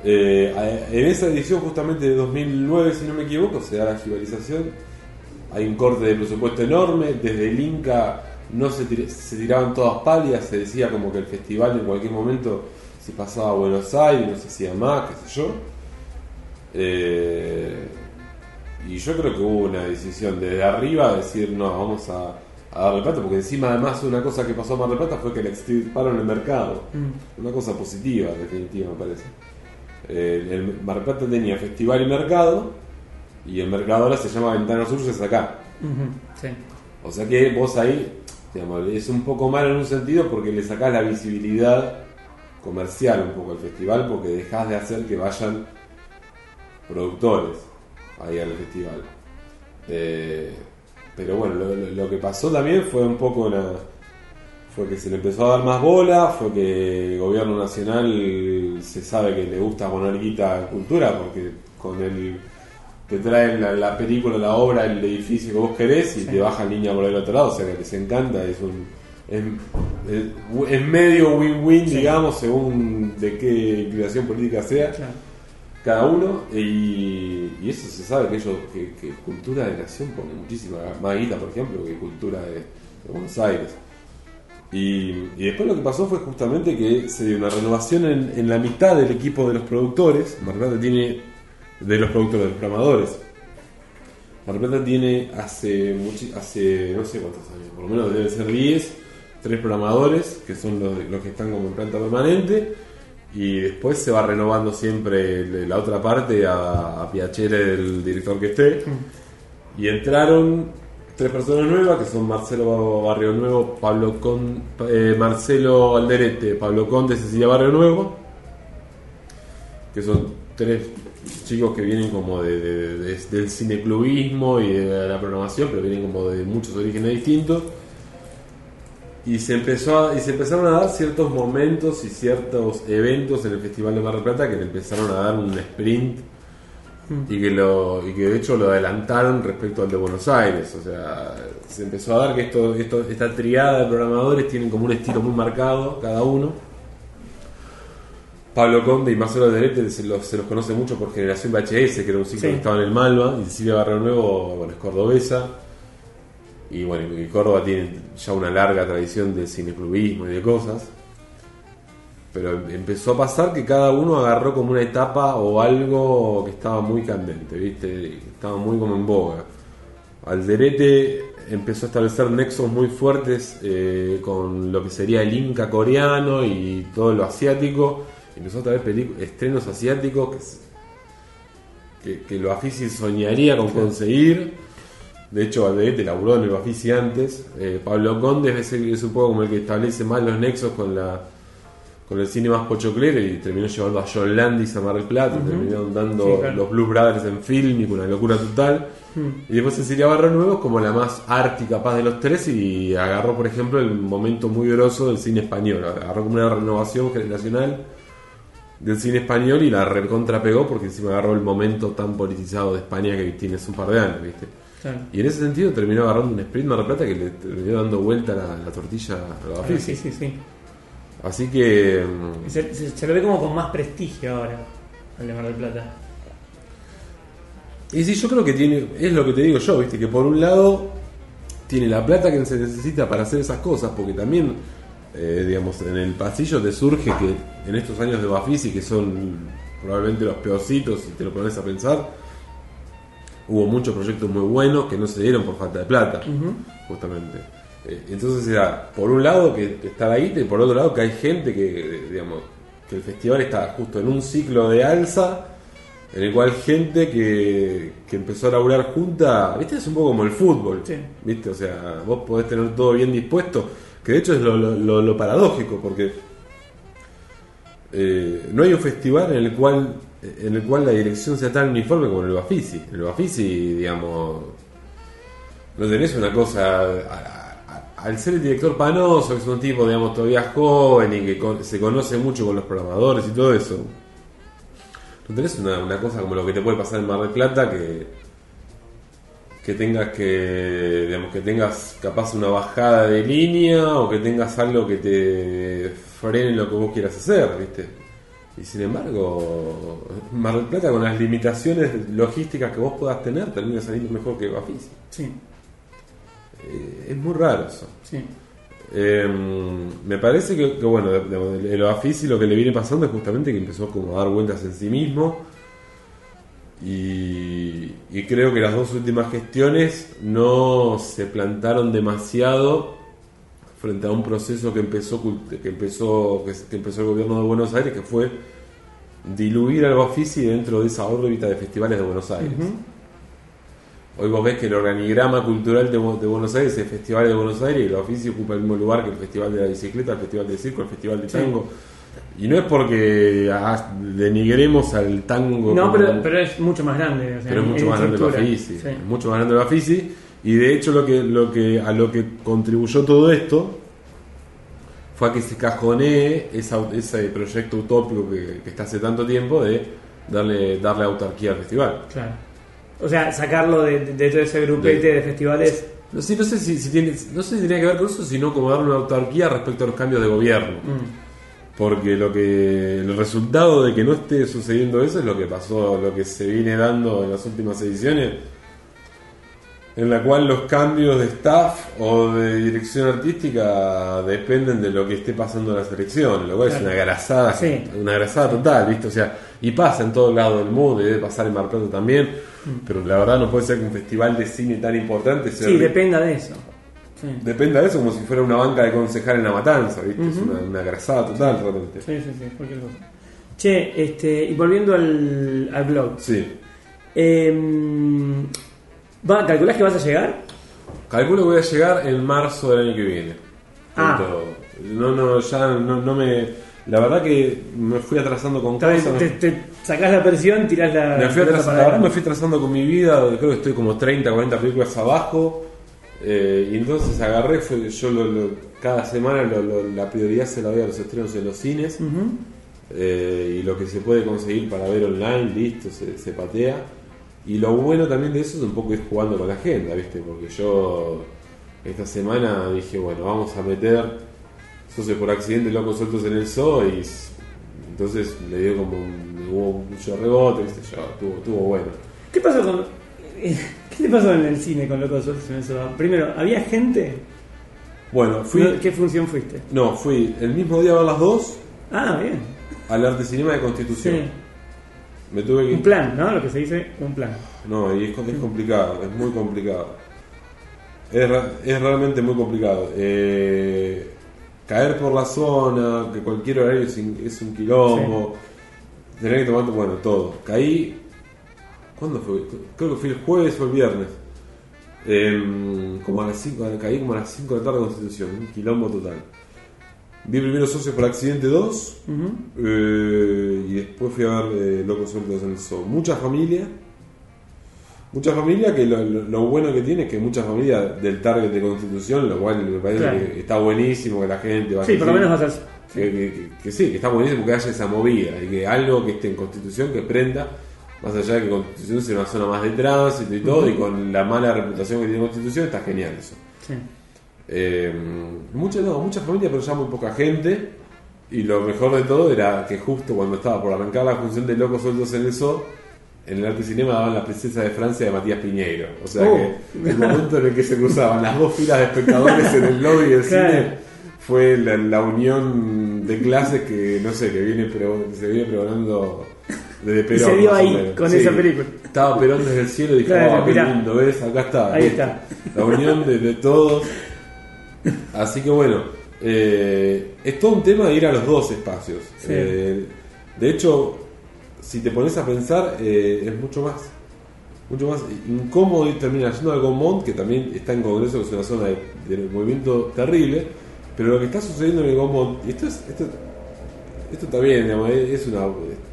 Eh, en esa edición justamente de 2009, si no me equivoco, se da la gibalización. Hay un corte de presupuesto enorme. Desde el Inca no se, tir- se tiraban todas pálidas. Se decía como que el festival en cualquier momento se pasaba a Buenos Aires, no se hacía más, qué sé yo. Eh, y yo creo que hubo una decisión desde arriba de decir no, vamos a, a darle plata, porque encima además una cosa que pasó a Mar del Plata fue que le extirparon el mercado. Mm. Una cosa positiva, en definitiva, me parece. Eh, el Mar del Plata tenía festival y mercado, y el mercado ahora se llama Ventana Sur, es acá. Sí. O sea que vos ahí, digamos, es un poco mal en un sentido porque le sacás la visibilidad comercial un poco al festival, porque dejás de hacer que vayan productores ahí al festival. Eh, pero bueno, lo, que pasó también fue un poco una. Fue que se le empezó a dar más bola, fue que el gobierno nacional se sabe que le gusta poner guita a cultura, porque con el. te traen la, la película, la obra, el edificio que vos querés y Sí. te bajan línea por el otro lado, o sea que les encanta, es un. Es, es- es medio win-win, Sí. digamos, según de qué inclinación política sea Claro. Cada uno y, y eso se sabe que ellos que, cultura de nación pone muchísima más guita por ejemplo que cultura de, de Buenos Aires. Y, después lo que pasó fue justamente que se dio una renovación en, en la mitad del equipo de los productores. Mar del Plata tiene de los productores de los programadores. Mar Plata tiene hace muchi- hace no sé cuántos años por lo menos deben ser 10 tres programadores que son los, los que están como en planta permanente y después se va renovando siempre la otra parte a, a Piacere, el director que esté. Y entraron tres personas nuevas, que son Marcelo Barrio Nuevo, Pablo Con, eh, Marcelo Alderete, Pablo Conde, Cecilia Barrio Nuevo, que son tres chicos que vienen como de- del cineclubismo y de la programación, pero vienen como de muchos orígenes distintos. Y se, empezó a- y se empezaron a dar ciertos momentos y ciertos eventos en el Festival de Mar del Plata que le empezaron a dar un sprint y que, lo, y que de hecho lo adelantaron respecto al de Buenos Aires. O sea, se empezó a dar que esto, esto, esta triada de programadores tienen como un estilo muy marcado cada uno. Pablo Conde y Marcelo Derete se los, se los conoce mucho por Generación VHS, que era un ciclo Sí. que estaba en el Malva, y Cecilia Barrio Nuevo, bueno, es cordobesa. Y bueno, y Córdoba tiene ya una larga tradición de cineclubismo y de cosas. Pero empezó a pasar que cada uno agarró como una etapa o algo que estaba muy candente, ¿viste? Estaba muy como en boga. Alderete empezó a establecer nexos muy fuertes eh, con lo que sería el Inca coreano y todo lo asiático. Empezó a traer estrenos asiáticos que, que, que lo Bafisi soñaría con conseguir. De hecho, Alderete laburó en el Bafisi antes. Eh, Pablo Conde es, el- es un poco como el que establece más los nexos con la con el cine más pochoclero y terminó llevando a John Landis a Mar del Plata, terminaron dando Sí, claro. los Blues Brothers en film y con una locura total. Y después Cecilia Barro Nuevo es como la más arte y capaz de los tres y agarró, por ejemplo, el momento muy grosso del cine español. Agarró como una renovación generacional del cine español y la recontrapegó porque encima agarró el momento tan politizado de España que tiene hace un par de años, ¿viste? Claro. Y en ese sentido terminó agarrando un sprint Mar Plata que le terminó dando vuelta la, la tortilla a la Ah, sí, sí, sí. Así que... mm, Se, se- se lo ve como con más prestigio ahora, al de Mar del Plata. Y sí, yo creo que tiene, es lo que te digo yo, viste, que por un lado tiene la plata que se necesita para hacer esas cosas, porque también, eh, digamos, en el pasillo te surge que en estos años de Bafisi, que son probablemente los peorcitos, si te lo pones a pensar, hubo muchos proyectos muy buenos que no se dieron por falta de plata, justamente. Eh, entonces era, por un lado, que, que está la guita, y por otro lado, que hay gente que, digamos, que el festival está justo en un ciclo de alza en el cual gente que, que empezó a laburar junta, viste, es un poco como el fútbol, Sí. viste, o sea, vos podés tener todo bien dispuesto, que de hecho es lo, lo- lo- lo paradójico, porque eh, no hay un festival en el cual en el cual la dirección sea tan uniforme como en el Bafisi. En el Bafisi, digamos, no tenés una cosa. al ser el director Panoso, que es un tipo, digamos, todavía joven y que se conoce mucho con los programadores y todo eso, no tenés una, una cosa como lo que te puede pasar en Mar del Plata que que tengas que digamos que tengas capaz una bajada de línea o que tengas algo que te frene lo que vos quieras hacer, ¿viste? Y sin embargo, Mar del Plata con las limitaciones logísticas que vos puedas tener termina saliendo mejor que Bafisi. Sí, Eh, es muy raro eso. sí. Eh, me parece que, que, bueno, el Bafisi lo que le viene pasando es justamente que empezó como a dar vueltas en sí mismo. Y, y creo que las dos últimas gestiones no se plantaron demasiado frente a un proceso que empezó que empezó que, empezó el gobierno de Buenos Aires que fue diluir al Bafisi dentro de esa órbita de festivales de Buenos Aires. Hoy vos ves que el organigrama cultural de, de Buenos Aires es Festival de Buenos Aires y el oficio ocupa el mismo lugar que el Festival de la Bicicleta, el Festival del Circo, el Festival de Tango. Y no es porque ah, denigremos al tango. No, pero, pero es mucho más grande. o sea, pero es mucho más grande el. Bafisi. Sí. es mucho más grande el Bafisi. Y de hecho lo que, lo que, a lo que contribuyó todo esto fue a que se cajonee esa- ese proyecto utópico que, que está hace tanto tiempo de darle, darle autarquía al festival. Claro. O sea, sacarlo de, de, todo ese grupete De- de festivales. No sé, no sé si, si tiene, no sé si tiene que ver con eso, sino como darle una autarquía respecto a los cambios de gobierno. Mm, Porque lo que el resultado de que no esté sucediendo eso es lo que pasó, lo que se viene dando en las últimas ediciones, en la cual los cambios de staff o de dirección artística dependen de lo que esté pasando en las elecciones, lo cual es una grasada, Sí. una grasada total, ¿viste? O sea, y pasa en todos lados del mundo, y debe pasar en Mar del Plata también, pero la verdad no puede ser que un festival de cine tan importante sea Sí, dependa de eso. Sí. Depende de eso, como si fuera una banca de concejal en la matanza, ¿viste? Es una, una grasada total, realmente. Sí, sí, sí, cualquier cosa. Che, este, y volviendo al, al blog. Sí. Eh, ¿va, ¿Calculás que vas a llegar? Calculo que voy a llegar en marzo del año que viene. Ah. No, no, ya no, no me. La verdad que me fui atrasando con cosas. Te, te sacás la presión, tirás la. me fui atrasando, la verdad me fui trazando con mi vida. Creo que estoy como 30, 40 películas abajo. Eh, y entonces agarré, fue- yo lo- lo- cada semana lo- lo- la prioridad se la doy a los estrenos en los cines. Eh, y lo que se puede conseguir para ver online, listo, se, se patea. Y lo bueno también de eso es un poco ir jugando con la agenda, ¿viste? Porque yo esta semana dije, bueno, vamos a meter, sé, por accidente locos sueltos en el zoo y entonces le dio como un, hubo mucho rebote, ¿viste? Yo, estuvo, estuvo bueno. ¿Qué pasó con.? <laughs> ¿Qué te pasó en el cine con Locos Sueltos en eso? Primero, ¿había gente? Bueno, fui, ¿Qué función fuiste? no, fui el mismo día a ver las dos Ah, bien. al Arte Cinema de Constitución. Sí. Me tuve que Un plan, ¿no? Lo que se dice, un plan. No, y es, es complicado, es muy complicado. Es, es realmente muy complicado. Eh, caer por la zona, que cualquier horario es, un quilombo. Tener que tomar, bueno, todo. Caí. ¿Cuándo fue? Creo que fue el jueves o el viernes. Em, como a las 5, caí como a las 5 de la tarde de Constitución, un quilombo total. Vi primero Socios por Accidente 2 Ujú. eh, y después fui a ver eh, Locos Sueltos en el Zoo. Mucha familia. Mucha familia que lo, lo- lo bueno que tiene es que mucha familia del target de Constitución, lo cual me parece Claro. que está buenísimo que la gente vaya Sí, por lo menos vas a. que, que- que- que sí, que está buenísimo que haya esa movida y que algo que esté en Constitución que prenda, más allá de que Constitución sea una zona más de tránsito y todo, y con la mala reputación que tiene Constitución, está genial eso. Sí. Eh, mucha, no, mucha familia, pero ya muy poca gente. Y lo mejor de todo era que justo cuando estaba por arrancar la función de Locos Sueltos en el Zoo, en el arte cinema daban la princesa de Francia de Matías Piñeiro. O sea Oh. que el momento en el que se cruzaban las dos filas de espectadores en el lobby del Claro. cine fue la, la unión de clases que no sé, que viene que se viene pregonando desde Y Perón. se dio más o ahí, con Sí. esa película. Estaba Perón desde el cielo y dijo, Claro, "Oh, qué mirá. lindo, ¿ves? Acá está. Ahí listo". está. La unión de, de todos. Así que bueno, eh, es todo un tema de ir a los dos espacios. Sí. Eh, de hecho, si te pones a pensar, eh, es mucho más mucho más incómodo ir terminar yendo al Gaumont, que también está en Congreso, que es una zona de, de movimiento terrible, pero lo que está sucediendo en el Gaumont, y esto, es, esto, esto está bien, digamos, es es una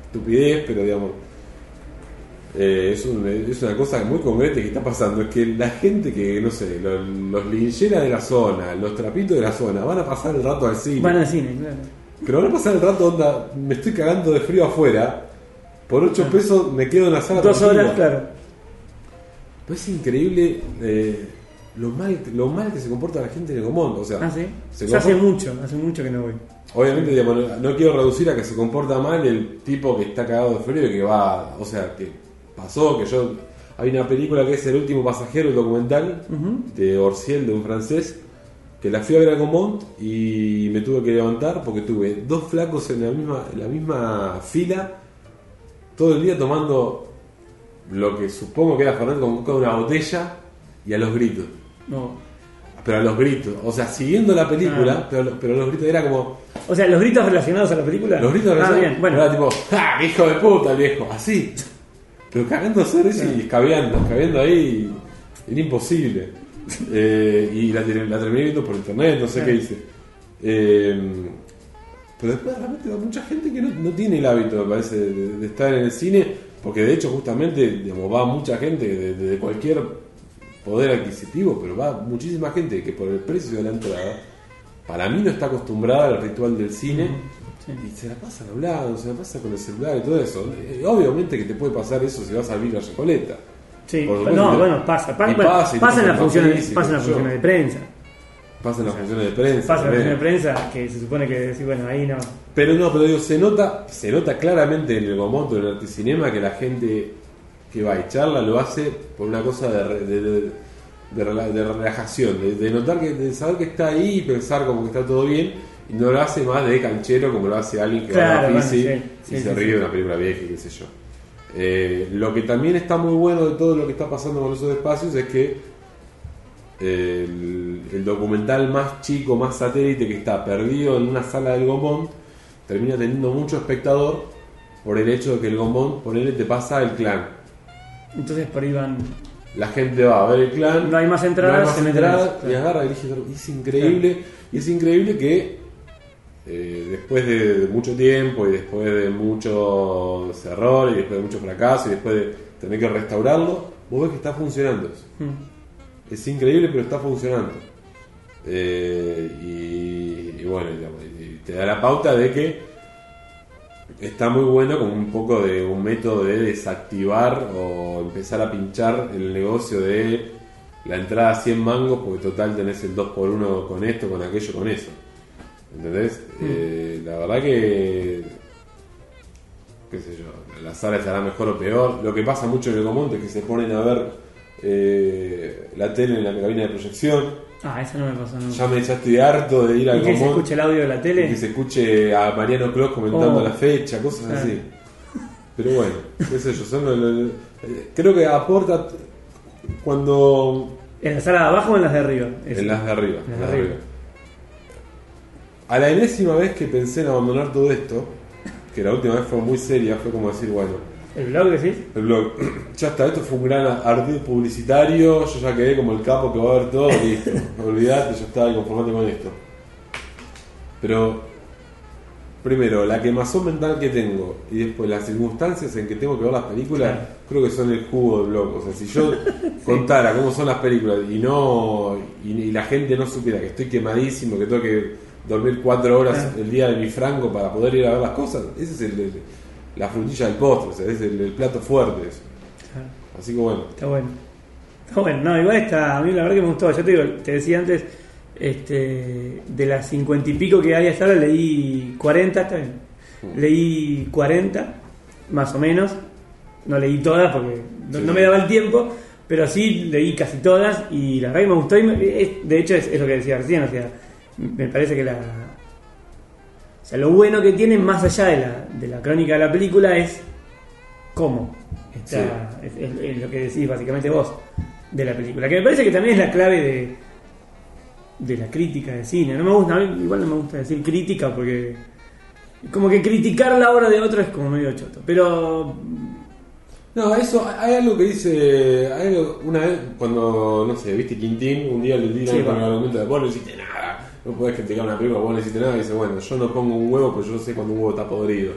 estupidez, pero digamos, eh, es, un- es una cosa muy concreta que está pasando, es que la gente que, no sé, los, los lincheras de la zona, los trapitos de la zona, van a pasar el rato al cine. Van al cine, claro. Pero van a pasar el rato, onda, me estoy cagando de frío afuera, por 8 pesos me quedo en la sala. Dos horas, claro. Pero es increíble eh, lo, mal, lo mal que se comporta la gente en el Gomont. O sea, Ah, sí. se Ya hace mucho, hace mucho que no voy. obviamente digamos, no, no quiero reducir a que se comporta mal el tipo que está cagado de frío y que va. O sea, que pasó, que yo. Hay una película que es El último pasajero, el documental de Orciel, de un francés, que la fui a ver a Gomont y me tuve que levantar porque tuve dos flacos en la misma, en la misma fila todo el día tomando lo que supongo que era Fernet con una botella y a los gritos. No. Pero a los gritos, o sea, siguiendo la película, Ah. pero, pero los gritos era como. O sea, los gritos relacionados a la película. Los gritos Ah, de bien, bueno. era tipo, ¡ah, hijo de puta, viejo! Así. Pero cagándose de risa y escabeando, escabeando ahí, era imposible. <laughs> Eh, y la, la terminé viendo por internet, no sé qué hice. Eh, pero después realmente mucha gente que no, no tiene el hábito, me parece, de, de estar en el cine, porque de hecho justamente digamos, va mucha gente de, de- de cualquier poder adquisitivo, pero va muchísima gente que por el precio de la entrada, para mí no está acostumbrada al ritual del cine. Sí. Y se la pasan hablando, se la pasa con el celular y todo eso. Eh, obviamente que te puede pasar eso si vas a vivir a Recoleta. Sí, Por no, bueno, pasa. Pa- bueno, pasa, pasa en las pasa funciones, pasa en las funciones de prensa. Pasan las funciones de prensa. Pasa en las funciones de prensa que se supone que decir, bueno, ahí no. Pero no, pero digo, se nota, se nota claramente en el Gomoto, en el Artecinema, que la gente que va y charla lo hace por una cosa de, de, de- de rela- de relajación, de, notar que, de saber que está ahí y pensar como que está todo bien, no lo hace más de canchero como lo hace alguien que va a la bueno, bici sí, y sí, se sí, ríe de una película vieja, y qué sé yo. Eh, lo que también está muy bueno de todo lo que está pasando con esos espacios es que el, el documental más chico, más satélite que está perdido en una sala del Gomont termina teniendo mucho espectador por el hecho de que el Gomont, ponele, te pasa el clan. Entonces por ahí van. La gente va a ver el clan. No hay más entradas, no hay más entradas, en eso, y agarra y elige otro. Y es increíble. Y es increíble que eh, después de, mucho tiempo y después de muchos errores y después de mucho fracaso y después de tener que restaurarlo, vos ves que está funcionando eso. Mm. es increíble, pero está funcionando. Eh, y, y bueno, digamos, y te da la pauta de que está muy bueno como un poco de un método de desactivar o empezar a pinchar el negocio de la entrada a 100 mangos, porque total tenés el 2x1 con esto, con aquello, con eso. ¿Entendés? Eh, la verdad que. qué sé yo, la sala estará mejor o peor. Lo que pasa mucho en el común es que se ponen a ver eh, la tele en la cabina de proyección. Ah, eso no me pasó nunca. Ya me ya estoy harto de ir al ¿Y que se escuche el audio de la tele? que se escuche a Mariano Clos comentando Oh. la fecha, cosas Claro. así. Pero bueno, qué sé yo, son lo- lo- lo- eh, creo que aporta cuando ¿En la sala de abajo o en las de arriba? En las de arriba, En en las las de de arriba. A la enésima vez que pensé en abandonar todo esto, que la última vez fue muy seria, fue como decir, bueno, ¿El blog decís? el blog, <clears throat> ya está, esto fue un gran ardid publicitario, yo ya quedé como el capo que va a ver todo, <laughs> listo, olvidate, ya está, conformate con esto. Pero, primero, la quemazón mental que tengo y después las circunstancias en que tengo que ver las películas, Claro. creo que son el jugo del blog. O sea, si yo <laughs> contara cómo son las películas y no y, y la gente no supiera que estoy quemadísimo, que tengo que dormir cuatro horas Claro. el día de mi franco para poder ir a ver las cosas, ese es el, el- la frutilla del postre, o sea, es el, el plato fuerte. eso. Claro. Así que bueno. Está bueno. Está bueno, no, igual está. A mí la verdad que me gustó. Yo te digo, te decía antes, este, de las cincuenta y pico que hay hasta ahora, leí 40, está bien. Leí 40, más o menos. No leí todas porque no, Sí. no me daba el tiempo, pero sí leí casi todas y la verdad que me gustó. Y me- es- de hecho, es, es lo que decía recién, o sea, me parece que la. O sea, lo bueno que tiene, más allá de la, de la crónica de la película, es cómo está, es, es- es lo que decís básicamente vos de la película. Que me parece que también es la clave de, de la crítica de cine. No me gusta, a mí igual no me gusta decir crítica porque como que criticar la obra de otro es como medio choto. Pero No, eso, hay algo que dice, hay algo- una vez cuando, no sé, viste Quintín, un día le tiran Sí, con el argumento de vos no hiciste nada, no podés criticar una película, vos no hiciste nada, y dice, bueno, yo no pongo un huevo, pues yo sé cuando un huevo está podrido.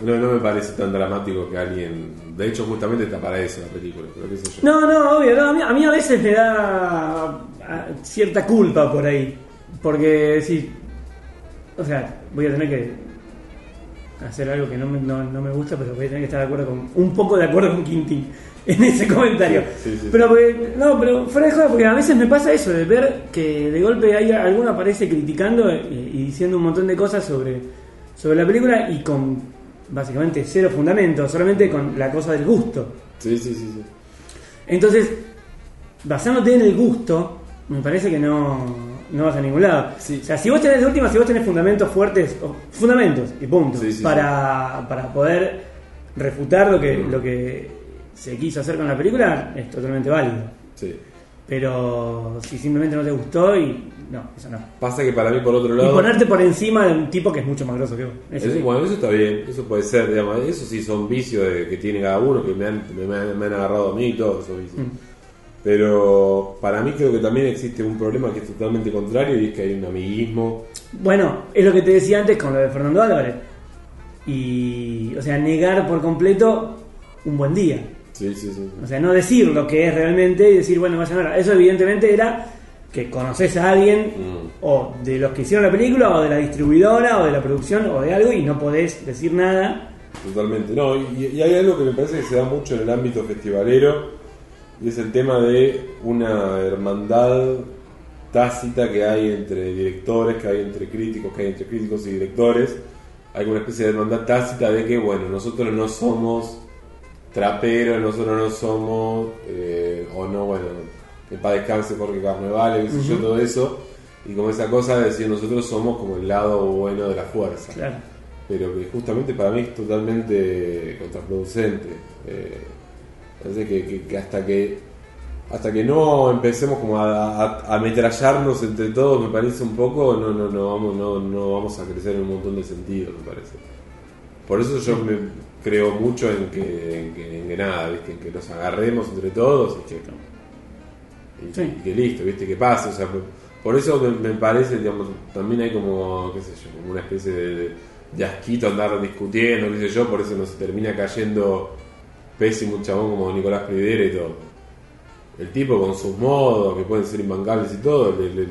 No, no me parece tan dramático que alguien, de hecho justamente está para eso la película, no, no, obvio, no, a, mí, a mí a veces me da cierta culpa por ahí. Porque sí, o sea, voy a tener que hacer algo que no no, no me gusta, pero voy a tener que estar de acuerdo con un poco de acuerdo con Quintín en ese comentario. Sí, sí, sí. pero porque- no, pero fuera de joda, porque a veces me pasa eso de ver que de golpe hay alguno aparece criticando eh, y, diciendo un montón de cosas sobre sobre la película y con básicamente cero fundamento, solamente con la cosa del gusto. Sí, sí, sí, sí. Entonces, basándote en el gusto, me parece que no, no vas a ningún lado. Sí. O sea, si vos tenés de última, si vos tenés fundamentos fuertes, o- fundamentos y punto, Sí, sí, para, para poder refutar lo que, Mm. lo que se quiso hacer con la película, es totalmente válido. sí. Pero si simplemente no te gustó y no, eso no. Pasa que para mí por otro Y lado... ponerte por encima de un tipo que es mucho más grosso que vos. Eso Eso- sí. Bueno, eso está bien, eso puede ser, digamos, eso sí son vicios de- que tiene cada uno, que me han, me, han- me han agarrado a mí y todos esos vicios. Mm. Pero para mí creo que también existe un problema que es totalmente contrario y es que hay un amiguismo. Bueno, es lo que te decía antes con lo de Fernando Álvarez. Y, o sea, negar por completo un buen día. Sí, sí, sí. O sea, no decir lo que es realmente y decir, bueno, vayan a ver. Eso evidentemente era que conoces a alguien Mm. o de los que hicieron la película o de la distribuidora o de la producción o de algo y no podés decir nada. Totalmente. No, y, y hay algo que me parece que se da mucho en el ámbito festivalero y es el tema de una hermandad tácita que hay entre directores, que hay entre críticos, que hay entre críticos y directores. Hay una especie de hermandad tácita de que, bueno, nosotros no somos traperos, nosotros no somos, eh, o no, bueno, que para descanse Jorge Carnevale, qué sé yo, todo eso. Y como esa cosa de decir, nosotros somos como el lado bueno de la fuerza Claro. pero que justamente para mí es totalmente contraproducente. Eh, parece que, que- que hasta que hasta que no empecemos como a ametrallarnos entre todos, me parece un poco, no, no, no, vamos, no, no vamos a crecer en un montón de sentidos, me parece. Por eso yo me creo mucho en que, en que, en que nada, ¿viste? en que nos agarremos entre todos y que, y, Sí. y que listo, ¿viste? que pase. O sea, por- eso me, me parece, digamos, también hay como, qué sé yo, como una especie de, de, de asquito andar discutiendo, qué sé yo, por eso nos termina cayendo pésimo un chabón como Nicolás Pridera y todo. el tipo con sus modos, que pueden ser imbancables y todo, le- le-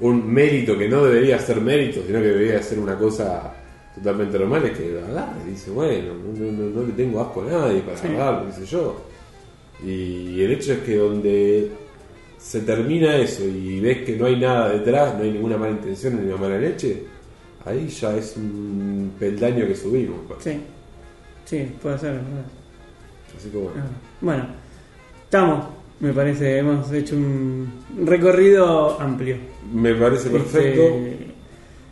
un mérito que no debería ser mérito, sino que debería ser una cosa totalmente normal, es que agarra y dice, bueno, no, no- no- no le tengo asco a nadie para Sí. qué sé yo. Y el hecho es que donde se termina eso y ves que no hay nada detrás, no hay ninguna mala intención ni una mala leche, ahí ya es un peldaño que subimos. pues. Sí, sí, puede ser, ¿verdad? Así como, Ah, Bueno, estamos, me parece, hemos hecho un recorrido amplio. me parece perfecto. Este,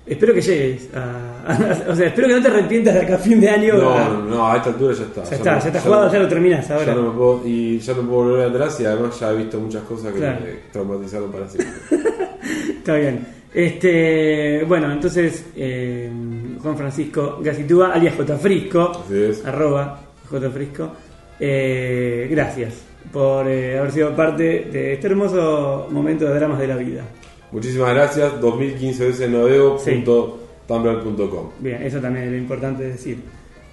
espero que llegues a- <laughs> O sea, espero que no te arrepientas de acá a fin de año. No, a- no, no, a esta altura ya está. ya está, no- ya está jugado, no- ya lo terminás ahora. ya no me puedo, y ya no puedo volver atrás y además ya he visto muchas cosas que Claro. me traumatizaron para siempre. <laughs> Está bien. Este, bueno, entonces eh, Juan Francisco Gacitúa, alias J. Frisco, arroba J. Frisco. Eh, gracias por eh, haber sido parte de este hermoso momento de dramas de la vida. Muchísimas gracias. 2015 veces noveo.tumblr.com. Bien, eso también es lo importante de decir.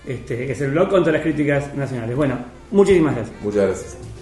Este, que es el blog contra las críticas nacionales. Bueno, muchísimas gracias. Muchas gracias.